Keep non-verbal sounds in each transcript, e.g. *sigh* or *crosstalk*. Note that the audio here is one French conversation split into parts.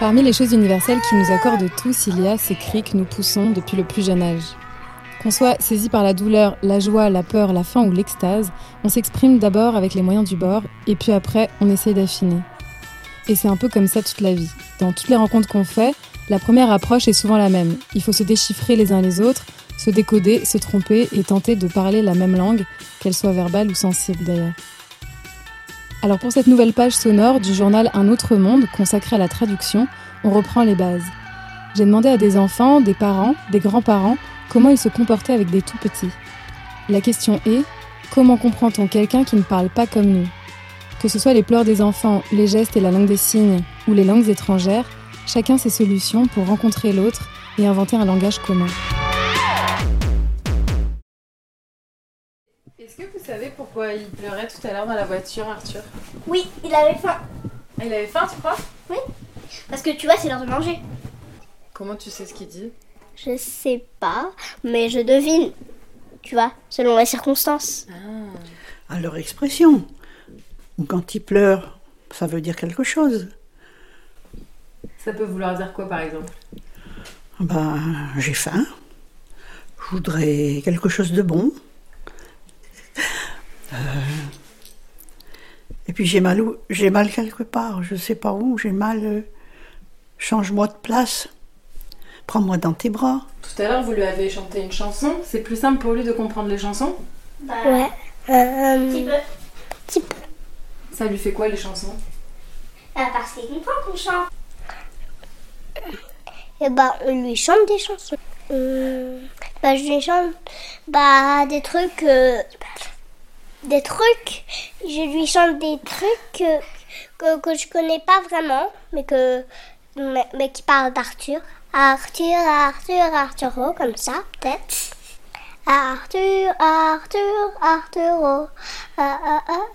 Parmi les choses universelles qui nous accordent tous, il y a ces cris que nous poussons depuis le plus jeune âge. Qu'on soit saisi par la douleur, la joie, la peur, la faim ou l'extase, on s'exprime d'abord avec les moyens du bord, et puis après, on essaye d'affiner. Et c'est un peu comme ça toute la vie. Dans toutes les rencontres qu'on fait, la première approche est souvent la même. Il faut se déchiffrer les uns les autres, se décoder, se tromper et tenter de parler la même langue, qu'elle soit verbale ou sensible d'ailleurs. Alors pour cette nouvelle page sonore du journal Un autre monde consacré à la traduction, on reprend les bases. J'ai demandé à des enfants, des parents, des grands-parents comment ils se comportaient avec des tout petits. La question est comment comprend-on quelqu'un qui ne parle pas comme nous? Que ce soit les pleurs des enfants, les gestes et la langue des signes ou les langues étrangères, chacun ses solutions pour rencontrer l'autre et inventer un langage commun. Est-ce que vous savez pourquoi il pleurait tout à l'heure dans la voiture, Arthur? Oui, il avait faim. Ah, il avait faim, tu crois? Oui. Parce que tu vois, c'est l'heure de manger. Comment tu sais ce qu'il dit? Je sais pas, mais je devine. Tu vois, selon les circonstances. ah. À leur expression. Quand ils pleurent, ça veut dire quelque chose. Ça peut vouloir dire quoi, par exemple? Ben, j'ai faim. Je voudrais quelque chose de bon. Euh, Et puis j'ai mal, où- j'ai mal quelque part, je sais pas où, j'ai mal. euh, Change-moi de place. Prends-moi dans tes bras. Tout à l'heure, vous lui avez chanté une chanson. C'est plus simple pour lui de comprendre les chansons Ouais. Un petit peu. Petit peu. Ça lui fait quoi, les chansons Ah, parce qu'il comprend qu'on chante. Et bah, on lui chante des chansons. Hum, bah, je lui chante bah, des trucs. euh, des trucs. Je lui chante des trucs euh, que, que je connais pas vraiment, mais, que, mais, mais qui parlent d'Arthur. Arthur, Arthur, Arturo, comme ça, peut-être. Arthur, Arthur, Arthur. Arthur.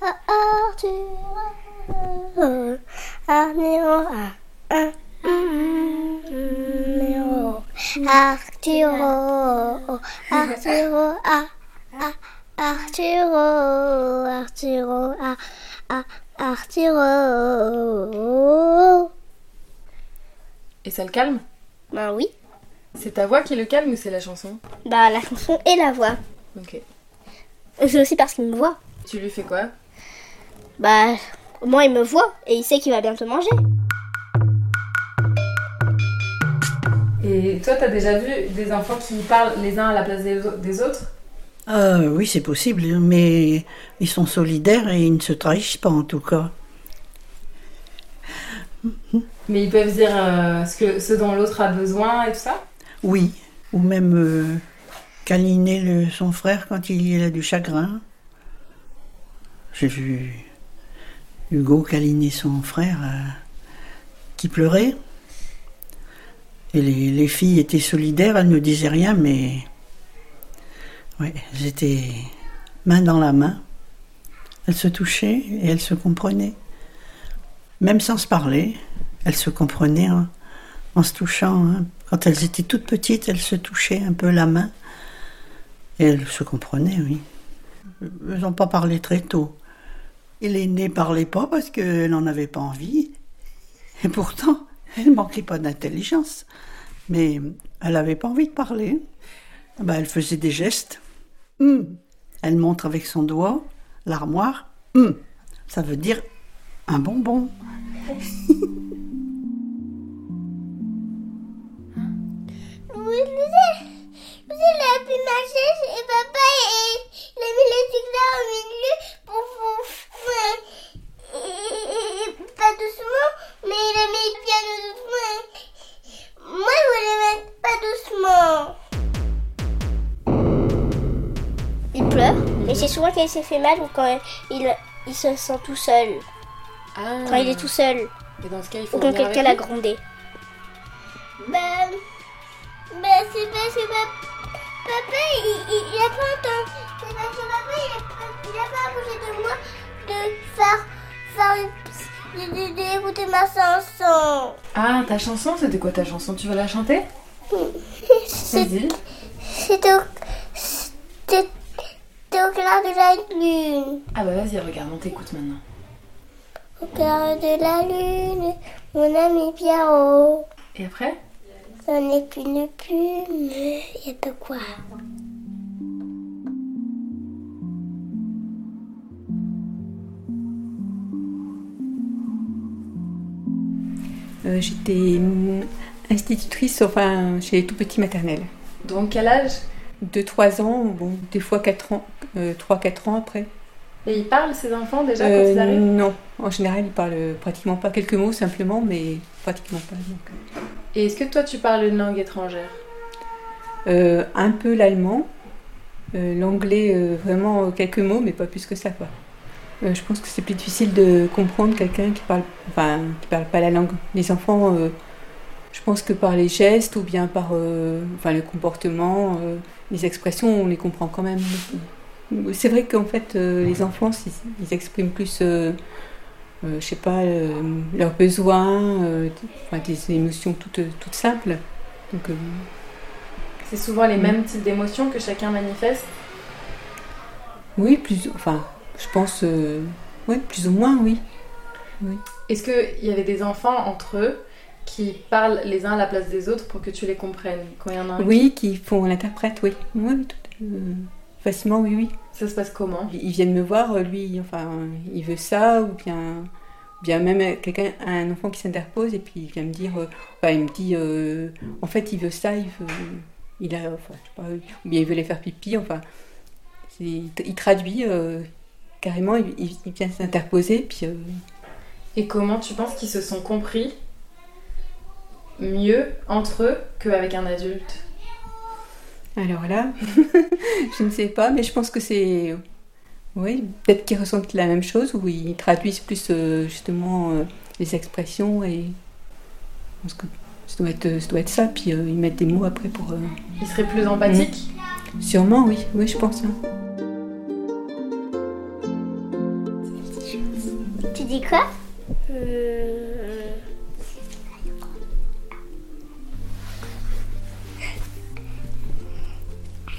Arturo, Arturo, ah, ah, Arturo, Arturo, ah, ah, Arturo. Et ça le calme? Ben oui. C'est ta voix qui le calme ou c'est la chanson Bah la chanson et la voix. Ok. C'est aussi parce qu'il me voit. Tu lui fais quoi Bah, au moins il me voit et il sait qu'il va bientôt manger. Et toi, t'as déjà vu des enfants qui parlent les uns à la place des, au- des autres Euh, oui, c'est possible, mais ils sont solidaires et ils ne se trahissent pas en tout cas. Mais ils peuvent dire euh, ce, que, ce dont l'autre a besoin et tout ça? Oui, ou même euh, câliner son frère quand il a du chagrin. J'ai vu Hugo câliner son frère euh, qui pleurait. Et les, les filles étaient solidaires, elles ne disaient rien, mais elles étaient main dans la main. Elles se touchaient et elles se comprenaient. Même sans se parler, elles se comprenaient en, en se touchant. hein. Quand elles étaient toutes petites, elles se touchaient un peu la main. Et elles se comprenaient, oui. Elles n'ont pas parlé très tôt. Et l'aînée parlait pas parce qu'elle n'en avait pas envie. Et pourtant, elle manquait pas d'intelligence. Mais elle n'avait pas envie de parler. Ah ben, elle faisait des gestes. Hum. Elle montre avec son doigt l'armoire. Hum. Ça veut dire un bonbon. *laughs* pu marcher et papa il a mis les trucs là au milieu pour vous. Pas doucement, mais il a mis bien doucement. Moi je voulais mettre pas doucement. Il pleure, mais c'est souvent quand il s'est fait mal ou quand il, il se sent tout seul. Ah. Quand il est tout seul. Et dans ce cas, il faut Ou quand quelqu'un l'a grondé. Ben, ben c'est parce que pap- papa, il, il, il a pas entendu. C'est parce que papa, il a, pas- il a pas bougé de moi de, ma chanson. Ah, ta chanson, c'était quoi ta chanson? Tu veux la chanter? Vas-y. C'était au... Clair de la lune. Ah bah vas-y, regarde, on t'écoute maintenant. Au clair de la lune, mon ami Pierrot. Et après? On n'est qu'une plume. Il y a de quoi? J'étais hum, institutrice enfin, chez les tout petits maternels. Donc quel âge? De 3 ans, bon, des fois 4 ans, 3-4 ans après. Et ils parlent ces enfants déjà Euh, quand ils arrivent? non, en général, ils parlent pratiquement pas quelques mots simplement, mais pratiquement pas. donc. Et est-ce que toi tu parles une langue étrangère? Euh, un peu l'allemand, euh, l'anglais, euh, vraiment euh, quelques mots, mais pas plus que ça. Quoi. Euh, je pense que c'est plus difficile de comprendre quelqu'un qui parle, enfin, qui parle pas la langue. Les enfants, euh, je pense que par les gestes ou bien par euh, enfin, le comportement, euh, les expressions, on les comprend quand même. C'est vrai qu'en fait, euh, les enfants, ils, ils expriment plus, euh, euh, je sais pas, euh, leurs besoins, euh, enfin, des émotions toutes, toutes simples. Donc, euh, C'est souvent les Mm. mêmes types d'émotions que chacun manifeste? Oui, plus, enfin, je pense, euh, ouais, plus ou moins, oui. Est-ce qu'il y avait des enfants entre eux qui parlent les uns à la place des autres pour que tu les comprennes quand il y en a un Oui, qui font l'interprète, oui. Oui, oui, tout- euh, facilement, oui, oui. Ça se passe comment Ils viennent me voir, euh, lui, enfin, il veut ça, ou bien, bien même quelqu'un, un enfant qui s'interpose et puis il vient me dire, euh, enfin, il me dit, euh, en fait, il veut ça, il veut, il a, enfin, je sais pas, ou bien il veut les faire pipi, enfin, il, traduit carrément, il, il- il vient s'interposer, puis. euh, Et comment tu penses qu'ils se sont compris mieux entre eux qu'avec un adulte? Alors là, *laughs* je ne sais pas, mais je pense que c'est. Oui, peut-être qu'ils ressentent la même chose ou ils traduisent plus euh, justement euh, les expressions et. Je pense que ça doit être, ça, doit être ça, puis ils mettent des mots après pour. Ils seraient plus empathiques? Sûrement, oui, oui, je pense. hein. Quoi Euh,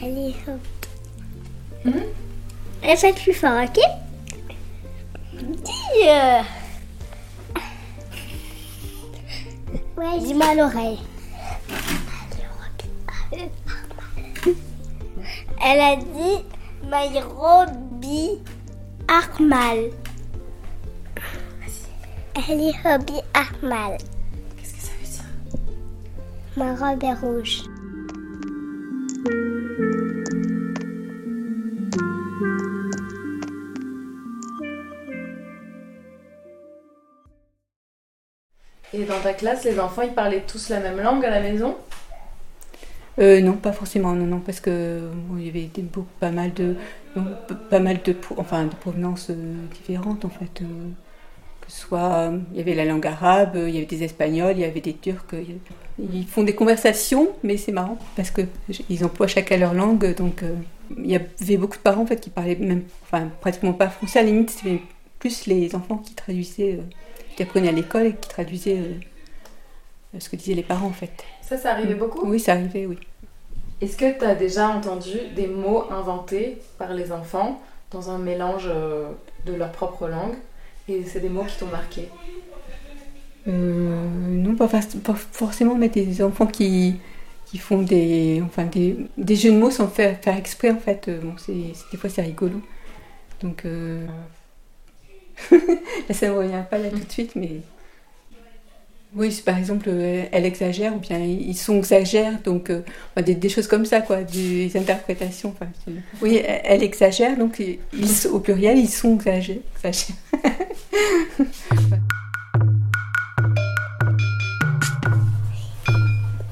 Allez, hop. Mhm. Répète plus fort, ok Dis euh. Ouais, dis-moi à l'oreille. Elle a dit Nairobi Armal. Elle est Hobby Armal. Qu'est-ce que ça veut dire? Ma robe est rouge. Et dans ta classe, les enfants, ils parlaient tous la même langue à la maison? Euh, non, pas forcément, non, non, parce que bon, il y avait beaucoup, pas mal de, pas mal de, enfin, de provenances euh, différentes en fait. euh, que ce soit, euh, il y avait la langue arabe, il y avait des espagnols, il y avait des turcs. ils font des conversations, mais c'est marrant parce que ils emploient chacun leur langue, donc euh, il y avait beaucoup de parents en fait qui parlaient même, enfin, pratiquement pas français. À la limite, c'était plus les enfants qui traduisaient, euh, qui apprenaient à l'école et qui traduisaient euh, ce que disaient les parents en fait. Ça, ça arrivait beaucoup? Oui, ça arrivait, oui. Est-ce que tu as déjà entendu des mots inventés par les enfants dans un mélange de leur propre langue? Et c'est des mots qui t'ont marqué Euh, non, pas, pas forcément, mais des enfants qui, qui font des, enfin, des, des jeux de mots sans faire, faire exprès, en fait. Euh, Bon, c'est, des fois, c'est rigolo. Donc, euh... *laughs* ça ne revient pas là tout de suite, mais... Oui, par exemple, euh, elle exagère, ou bien ils sont exagèrent, donc euh, des, des choses comme ça, quoi, des interprétations. Enfin, oui, elle, exagère, donc ils, au pluriel, ils sont exagérés. *laughs*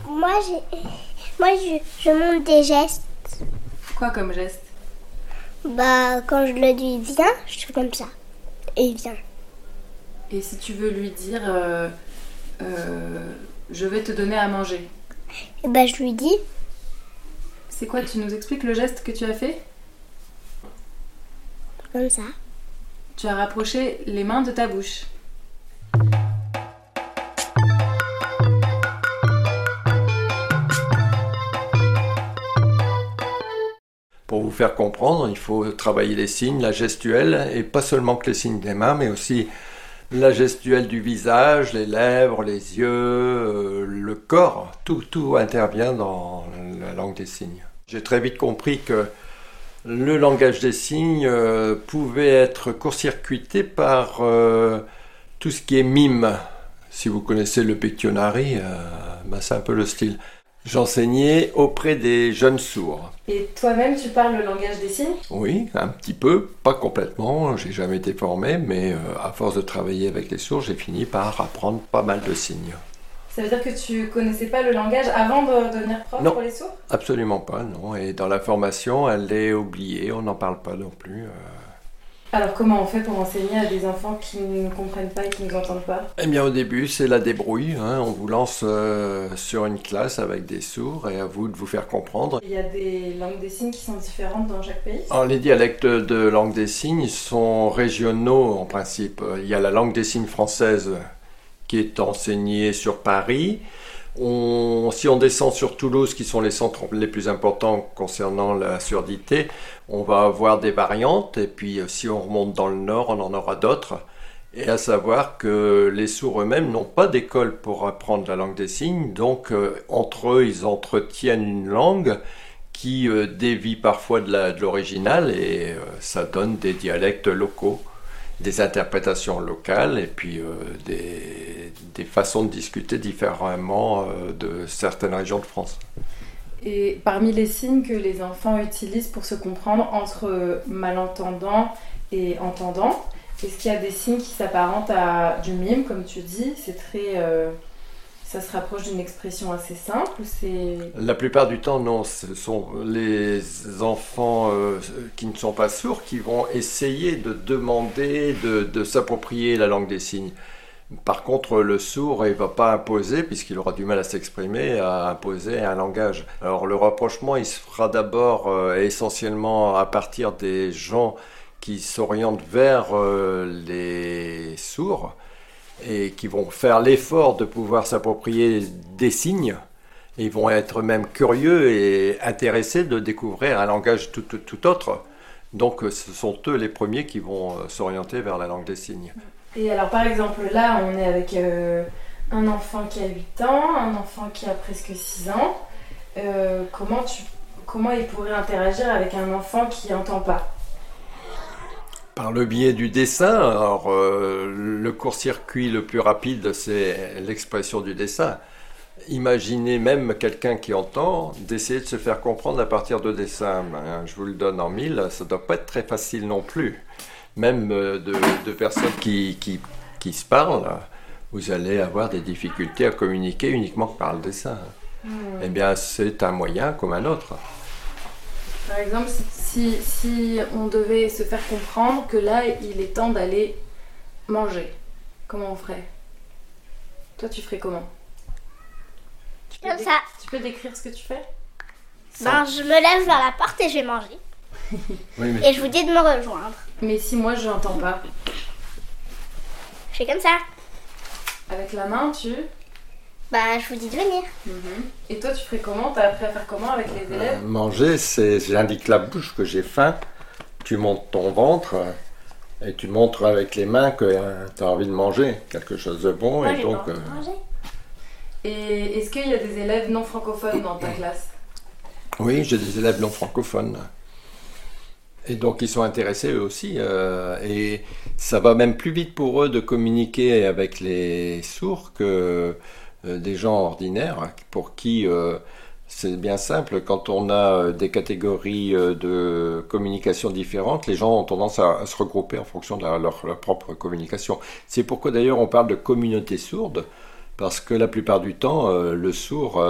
Moi, j'ai, moi, je, je montre des gestes. Quoi comme geste? Bah, quand je le dis viens, je fais comme ça. Et il vient. Et si tu veux lui dire euh, euh, je vais te donner à manger. Et bah je lui dis. C'est quoi Tu nous expliques le geste que tu as fait? Comme ça. Tu as rapproché les mains de ta bouche. Pour vous faire comprendre, il faut travailler les signes, la gestuelle, et pas seulement que les signes des mains, mais aussi la gestuelle du visage, les lèvres, les yeux, euh, le corps, tout, tout intervient dans la langue des signes. J'ai très vite compris que le langage des signes euh, pouvait être court-circuité par euh, tout ce qui est mime. Si vous connaissez le Pictionary, ben c'est un peu le style. J'enseignais auprès des jeunes sourds. Et toi-même, tu parles le langage des signes? Oui, un petit peu, pas complètement. J'ai jamais été formé, mais euh, à force de travailler avec les sourds, j'ai fini par apprendre pas mal de signes. Ça veut dire que tu connaissais pas le langage avant de devenir prof pour les sourds? Absolument pas, non. Et dans la formation, elle est oubliée, on n'en parle pas non plus. Euh. Alors comment on fait pour enseigner à des enfants qui ne comprennent pas et qui ne nous entendent pas? Eh bien au début c'est la débrouille, hein. on vous lance euh, sur une classe avec des sourds et à vous de vous faire comprendre. Il y a des langues des signes qui sont différentes dans chaque pays? Alors, Les dialectes de langue des signes sont régionaux en principe. Il y a la langue des signes française qui est enseignée sur Paris. Si on descend sur Toulouse, qui sont les centres les plus importants concernant la surdité, on va avoir des variantes, et puis euh, si on remonte dans le nord, on en aura d'autres. Et à savoir que les sourds eux-mêmes n'ont pas d'école pour apprendre la langue des signes, donc euh, entre eux, ils entretiennent une langue qui euh, dévie parfois de l'original, et ça donne des dialectes locaux, des interprétations locales, et puis des, des, façons de discuter différemment de certaines régions de France. Et parmi les signes que les enfants utilisent pour se comprendre entre malentendants et entendants, est-ce qu'il y a des signes qui s'apparentent à du mime, comme tu dis? C'est très. Ça se rapproche d'une expression assez simple. La plupart du temps, non. Ce sont les enfants euh, qui ne sont pas sourds qui vont essayer de demander, de s'approprier la langue des signes. Par contre, le sourd, il ne va pas imposer, puisqu'il aura du mal à s'exprimer, à imposer un langage. Alors le rapprochement, il se fera d'abord euh, essentiellement à partir des gens qui s'orientent vers euh, les sourds et qui vont faire l'effort de pouvoir s'approprier des signes. ils vont être même curieux et intéressés de découvrir un langage tout, autre. Donc ce sont eux les premiers qui vont euh, s'orienter vers la langue des signes. Et alors, par exemple, là, on est avec euh, un enfant qui a 8 ans, un enfant qui a presque 6 ans. Euh, comment, tu, comment il pourrait interagir avec un enfant qui n'entend pas? Par le biais du dessin, alors euh, le court-circuit le plus rapide, c'est l'expression du dessin. Imaginez même quelqu'un qui entend d'essayer de se faire comprendre à partir de dessins. Ben, je vous le donne en mille, ça ne doit pas être très facile non plus même euh, de, personnes qui, qui, se parlent, vous allez avoir des difficultés à communiquer uniquement par le dessin. Eh bien, c'est un moyen comme un autre. Par exemple, si, si, on devait se faire comprendre que là, il est temps d'aller manger, comment on ferait? Toi, tu ferais comment? Comme ça. Tu peux décrire ce que tu fais? Ben, Je me lève vers la porte et je vais manger. *laughs* Et je vous dis de me rejoindre. Mais si moi je n'entends pas Je fais comme ça. Avec la main, tu Bah, je vous dis de venir. Mhm. Et toi, tu ferais comment? T'as appris à faire comment avec les élèves? euh, Manger, c'est j'indique la bouche que j'ai faim. Tu montes ton ventre et tu montres avec les mains que euh, tu as envie de manger quelque chose de bon. et donc. Euh, et est-ce qu'il y a des élèves non francophones dans ta classe? Oui, j'ai des élèves non francophones. Et donc ils sont intéressés eux aussi. Euh, et ça va même plus vite pour eux de communiquer avec les sourds que euh, des gens ordinaires pour qui euh, c'est bien simple. Quand on a des catégories de communication différentes, les gens ont tendance à, se regrouper en fonction de leur, propre communication. C'est pourquoi d'ailleurs on parle de communauté sourde, parce que la plupart du temps, le sourd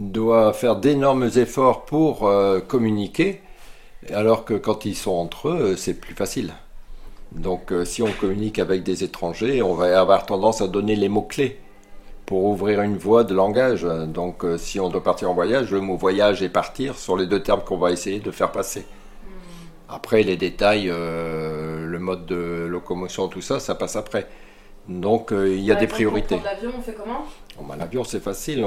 doit faire d'énormes efforts pour communiquer alors que quand ils sont entre eux, c'est plus facile. Donc euh, si on communique avec des étrangers, on va avoir tendance à donner les mots-clés pour ouvrir une voie de langage. Donc euh, si on doit partir en voyage, le mot voyage et partir sont les deux termes qu'on va essayer de faire passer. Après, les détails, euh, le mode de locomotion, tout ça, ça passe après. Donc il y a des priorités. L'avion, on fait comment? L'avion, c'est facile.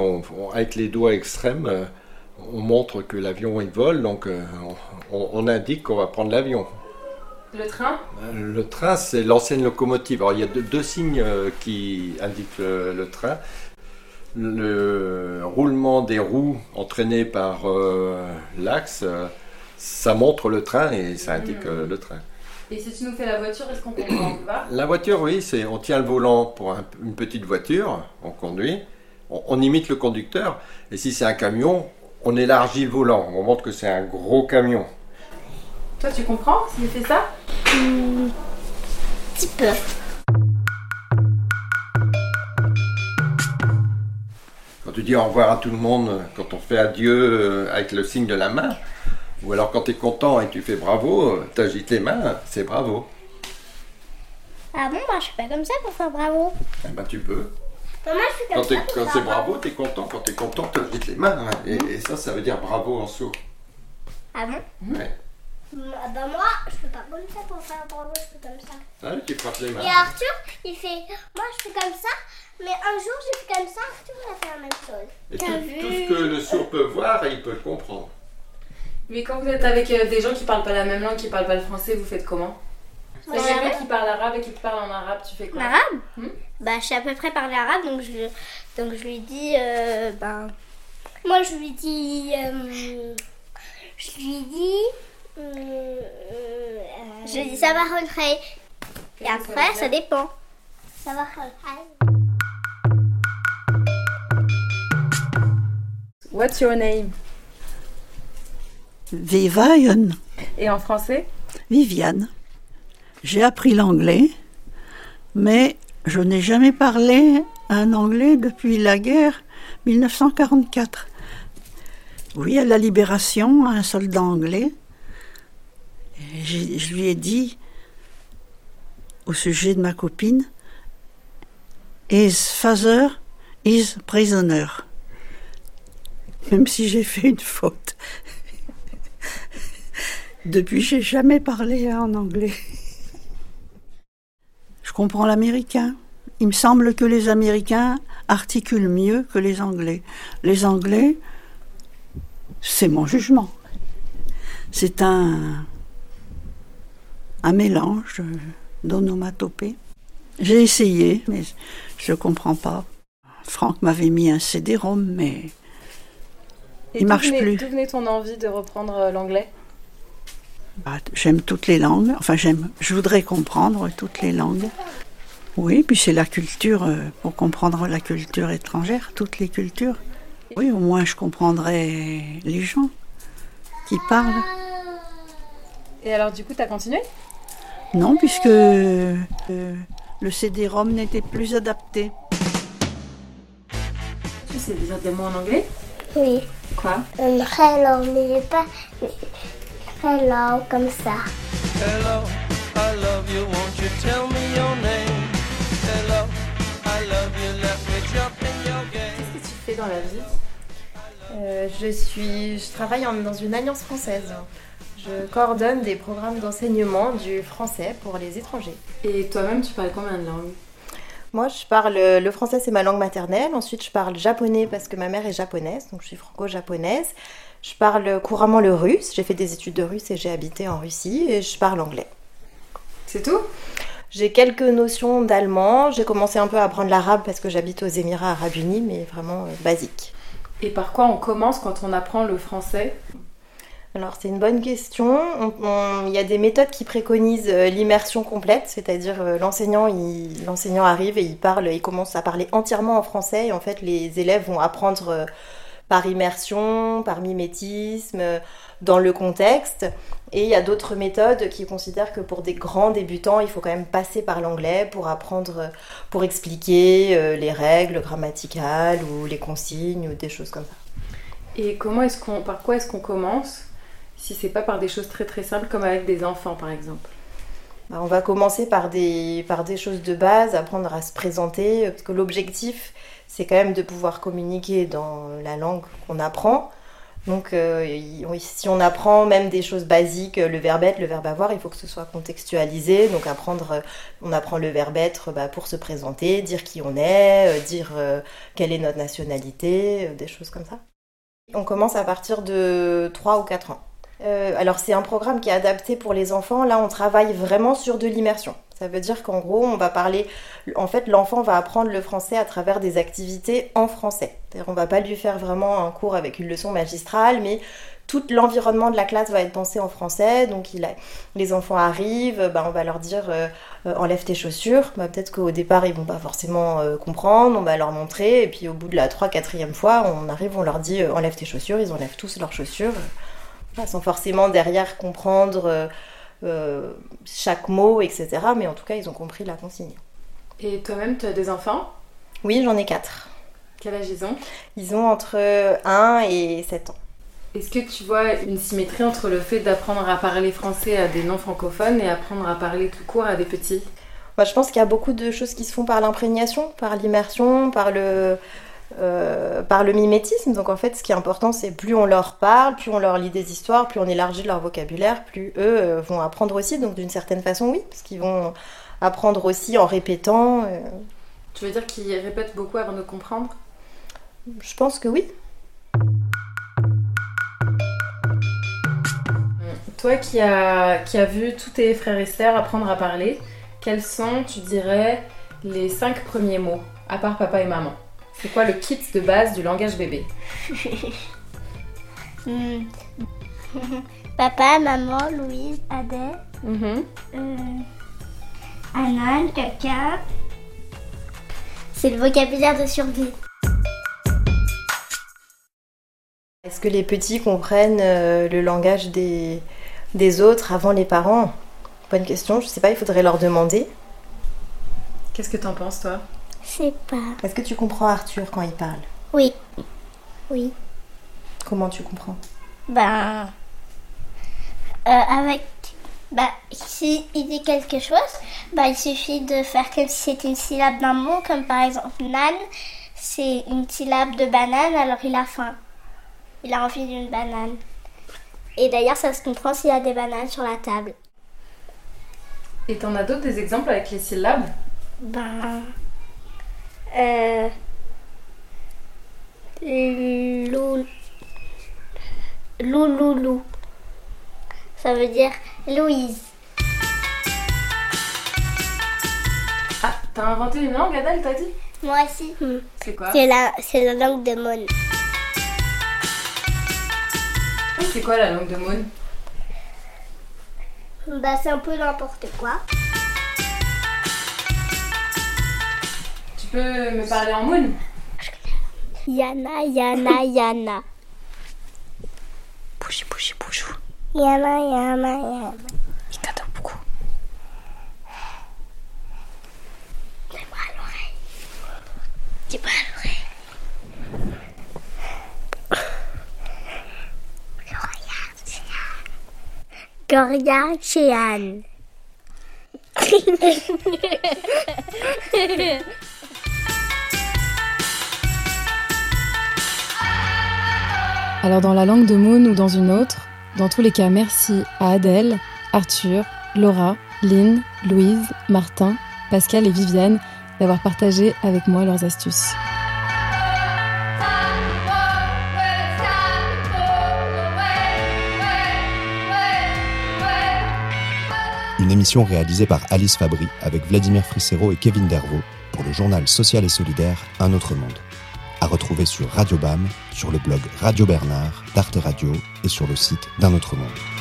avec les doigts extrêmes, on montre que l'avion il vole, donc euh, on, on indique qu'on va prendre l'avion. Le train Euh, Le train, c'est l'ancienne locomotive. Alors, il y a deux, deux signes euh, qui indiquent le, le train. Le roulement des roues entraîné par euh, l'axe, ça montre le train et ça indique euh, le train. Et si tu nous fais la voiture, est-ce qu'on comprend va La voiture, oui, c'est on tient le volant pour un- une petite voiture, on conduit, on, on imite le conducteur. Et si c'est un camion, on élargit le volant, on montre que c'est un gros camion. Toi, tu comprends s'il fait ça Un petit peu. Quand tu dis au revoir à tout le monde, quand on fait adieu euh, avec le signe de la main, ou alors quand tu es content et tu fais bravo, tu agites les mains, c'est bravo. Ah bon, moi je fais pas comme ça pour faire bravo. Eh ben, tu peux. Maman, je fais comme Quand, t'es- quand c'est bravo, tu es content. Quand tu es content, tu agites les mains. hein. Et, et ça, ça veut dire bravo en sourd. Ah bon? Ouais. Ah Bah moi, je fais pas comme ça pour faire bravo, je fais comme ça. Ah, tu frappes les mains. Et Arthur, il fait, moi je fais comme ça, mais un jour j'ai fait comme ça, Arthur il a fait la même chose. Et T'as tout, vu tout ce que le sourd peut voir, il peut le comprendre. Mais quand vous êtes avec euh, des gens qui parlent pas la même langue, qui parlent pas le français, vous faites comment? Moi, j'ai quelqu'un arabe. qui parle arabe et qui te parle en arabe, tu fais quoi? L'arabe Hmm? Bah je sais à peu près parler arabe, donc je, donc je lui dis, euh, ben, moi je lui dis, euh, je lui dis, je lui dis ça va rentrer. Et après ça dépend. Ça va rentrer. What's your name? Viviane, Et en français? Viviane. J'ai appris l'anglais, mais je n'ai jamais parlé un anglais depuis la guerre 1944. Oui, à la libération, un soldat anglais. Je lui ai dit, au sujet de ma copine, His father is prisoner. Même si j'ai fait une faute. *laughs* Depuis, j'ai jamais parlé en anglais. Je comprends l'américain. Il me semble que les Américains articulent mieux que les Anglais. Les Anglais, c'est mon jugement. C'est un, un mélange d'onomatopée. J'ai essayé, mais je ne comprends pas. Franck m'avait mis un CD-ROM, mais Et Il marche venait- plus. D'où venait ton envie de reprendre euh, l'anglais? Bah, j'aime toutes les langues. Enfin, j'aime. Je voudrais comprendre toutes les langues. Oui, puis c'est la culture euh, pour comprendre la culture étrangère, toutes les cultures. Oui, au moins je comprendrais les gens qui parlent. Et alors, du coup, t'as continué? Non, puisque euh, le CD-ROM n'était plus adapté. Tu sais dire des mots en anglais? Oui. Quoi? Un hello, mais pas hello comme ça. Hello, I love you, won't you tell me your name? Hello, I love you, let me jump in your game. Qu'est-ce que tu fais dans la vie? Euh, je, suis, je travaille en- dans une alliance française. Je coordonne des programmes d'enseignement du français pour les étrangers. Et toi-même, tu parles combien de langues? Moi, je parle le français, c'est ma langue maternelle. Ensuite, je parle japonais parce que ma mère est japonaise, donc je suis franco-japonaise. Je parle couramment le russe. J'ai fait des études de russe et j'ai habité en Russie. Et je parle anglais. C'est tout? J'ai quelques notions d'allemand. J'ai commencé un peu à apprendre l'arabe parce que j'habite aux Émirats Arabes Unis, mais vraiment euh, basique. Et par quoi on commence quand on apprend le français? Alors c'est une bonne question. On- on- Il y a des méthodes qui préconisent euh, l'immersion complète, c'est-à-dire euh, l'enseignant, arrive et il parle, il commence à parler entièrement en français en fait les élèves vont apprendre euh, par immersion, par mimétisme, dans le contexte. Et il y a d'autres méthodes qui considèrent que pour des grands débutants, il faut quand même passer par l'anglais pour apprendre, pour expliquer les règles grammaticales ou les consignes ou des choses comme ça. Et comment est-ce qu'on, par quoi est-ce qu'on commence? Si c'est pas par des choses très très simples comme avec des enfants par exemple Bah, on va commencer par des, par des choses de base, apprendre à se présenter, parce que l'objectif, c'est quand même de pouvoir communiquer dans la langue qu'on apprend. Donc, euh, si on apprend même des choses basiques, le verbe être, le verbe avoir, il faut que ce soit contextualisé. Donc, apprendre, on apprend le verbe être bah, pour se présenter, dire qui on est, euh, dire euh, quelle est notre nationalité, des choses comme ça. On commence à partir de 3 ou 4 ans. Euh, alors c'est un programme qui est adapté pour les enfants. Là, on travaille vraiment sur de l'immersion. Ça veut dire qu'en gros, on va parler. En fait, l'enfant va apprendre le français à travers des activités en français. On va pas lui faire vraiment un cours avec une leçon magistrale, mais tout l'environnement de la classe va être pensé en français. Donc, les enfants arrivent, ben, on va leur dire euh, euh, enlève tes chaussures. Ben, Peut-être qu'au départ, ils vont pas forcément comprendre. On va leur montrer. Et puis, au bout de la 3-4e fois, on arrive, on leur dit enlève tes chaussures. Ils enlèvent tous leurs chaussures. Sans forcément derrière comprendre euh, euh, chaque mot, etc. Mais en tout cas, ils ont compris la consigne. Et toi-même, tu as des enfants? Oui, j'en ai 4. Quel âge ils ont? Ils ont entre 1 et 7 ans. Est-ce que tu vois une symétrie entre le fait d'apprendre à parler français à des non-francophones et apprendre à parler tout court à des petits? Moi, je pense qu'il y a beaucoup de choses qui se font par l'imprégnation, par l'immersion, par le, euh, par le mimétisme. Donc en fait, ce qui est important, c'est plus on leur parle, plus on leur lit des histoires, plus on élargit leur vocabulaire, plus eux euh, vont apprendre aussi. Donc d'une certaine façon, oui, parce qu'ils vont apprendre aussi en répétant. euh, Tu veux dire qu'ils répètent beaucoup avant de comprendre? Je pense que oui. Toi qui as, qui as vu tous tes frères et sœurs apprendre à parler, quels sont, tu dirais, les cinq premiers mots, à part papa et maman? C'est quoi le kit de base du langage bébé *laughs* Hmm. Papa, maman, Louise, Adèle, Mhm. euh, Anan, caca. C'est le vocabulaire de survie. Est-ce que les petits comprennent euh, le langage des, des autres avant les parents? Bonne question, je sais pas, il faudrait leur demander. Qu'est-ce que t'en penses, toi? Sais pas. Est-ce que tu comprends Arthur quand il parle? Oui. Oui. Comment tu comprends? Ben. euh, avec. Bah, si il dit quelque chose, bah, il suffit de faire comme si c'était une syllabe d'un mot, comme par exemple nan, c'est une syllabe de banane, alors il a faim. Il a envie d'une banane. Et d'ailleurs, ça se comprend s'il y a des bananes sur la table. Et t'en as d'autres des exemples avec les syllabes? Ben. Euh. Lou. Louloulou. Ça veut dire Louise. Ah, t'as inventé une langue, Adèle, t'as dit? Moi aussi. C'est quoi? C'est la, c'est la langue de Mon. C'est quoi la langue de Maune? Bah, c'est un peu n'importe quoi. Peux me parler en Maune Yana, Yana, Yana. Bougie, bougie, boujou. Yana, Yana, Yana. Il t'adore beaucoup. Dis-moi à l'oreille. Dis-moi à l'oreille. Gloria Chean. *laughs* Alors dans la langue de Moon ou dans une autre, dans tous les cas, merci à Adèle, Arthur, Laura, Lynn, Louise, Martin, Pascal et Viviane d'avoir partagé avec moi leurs astuces. Une émission réalisée par Alice Fabry avec Vladimir Frissero et Kevin Dervaux pour le journal social et solidaire Un autre monde. À retrouver sur Radio BAM, sur le blog Radio Bernard, d'Arte Radio et sur le site d'Un autre monde.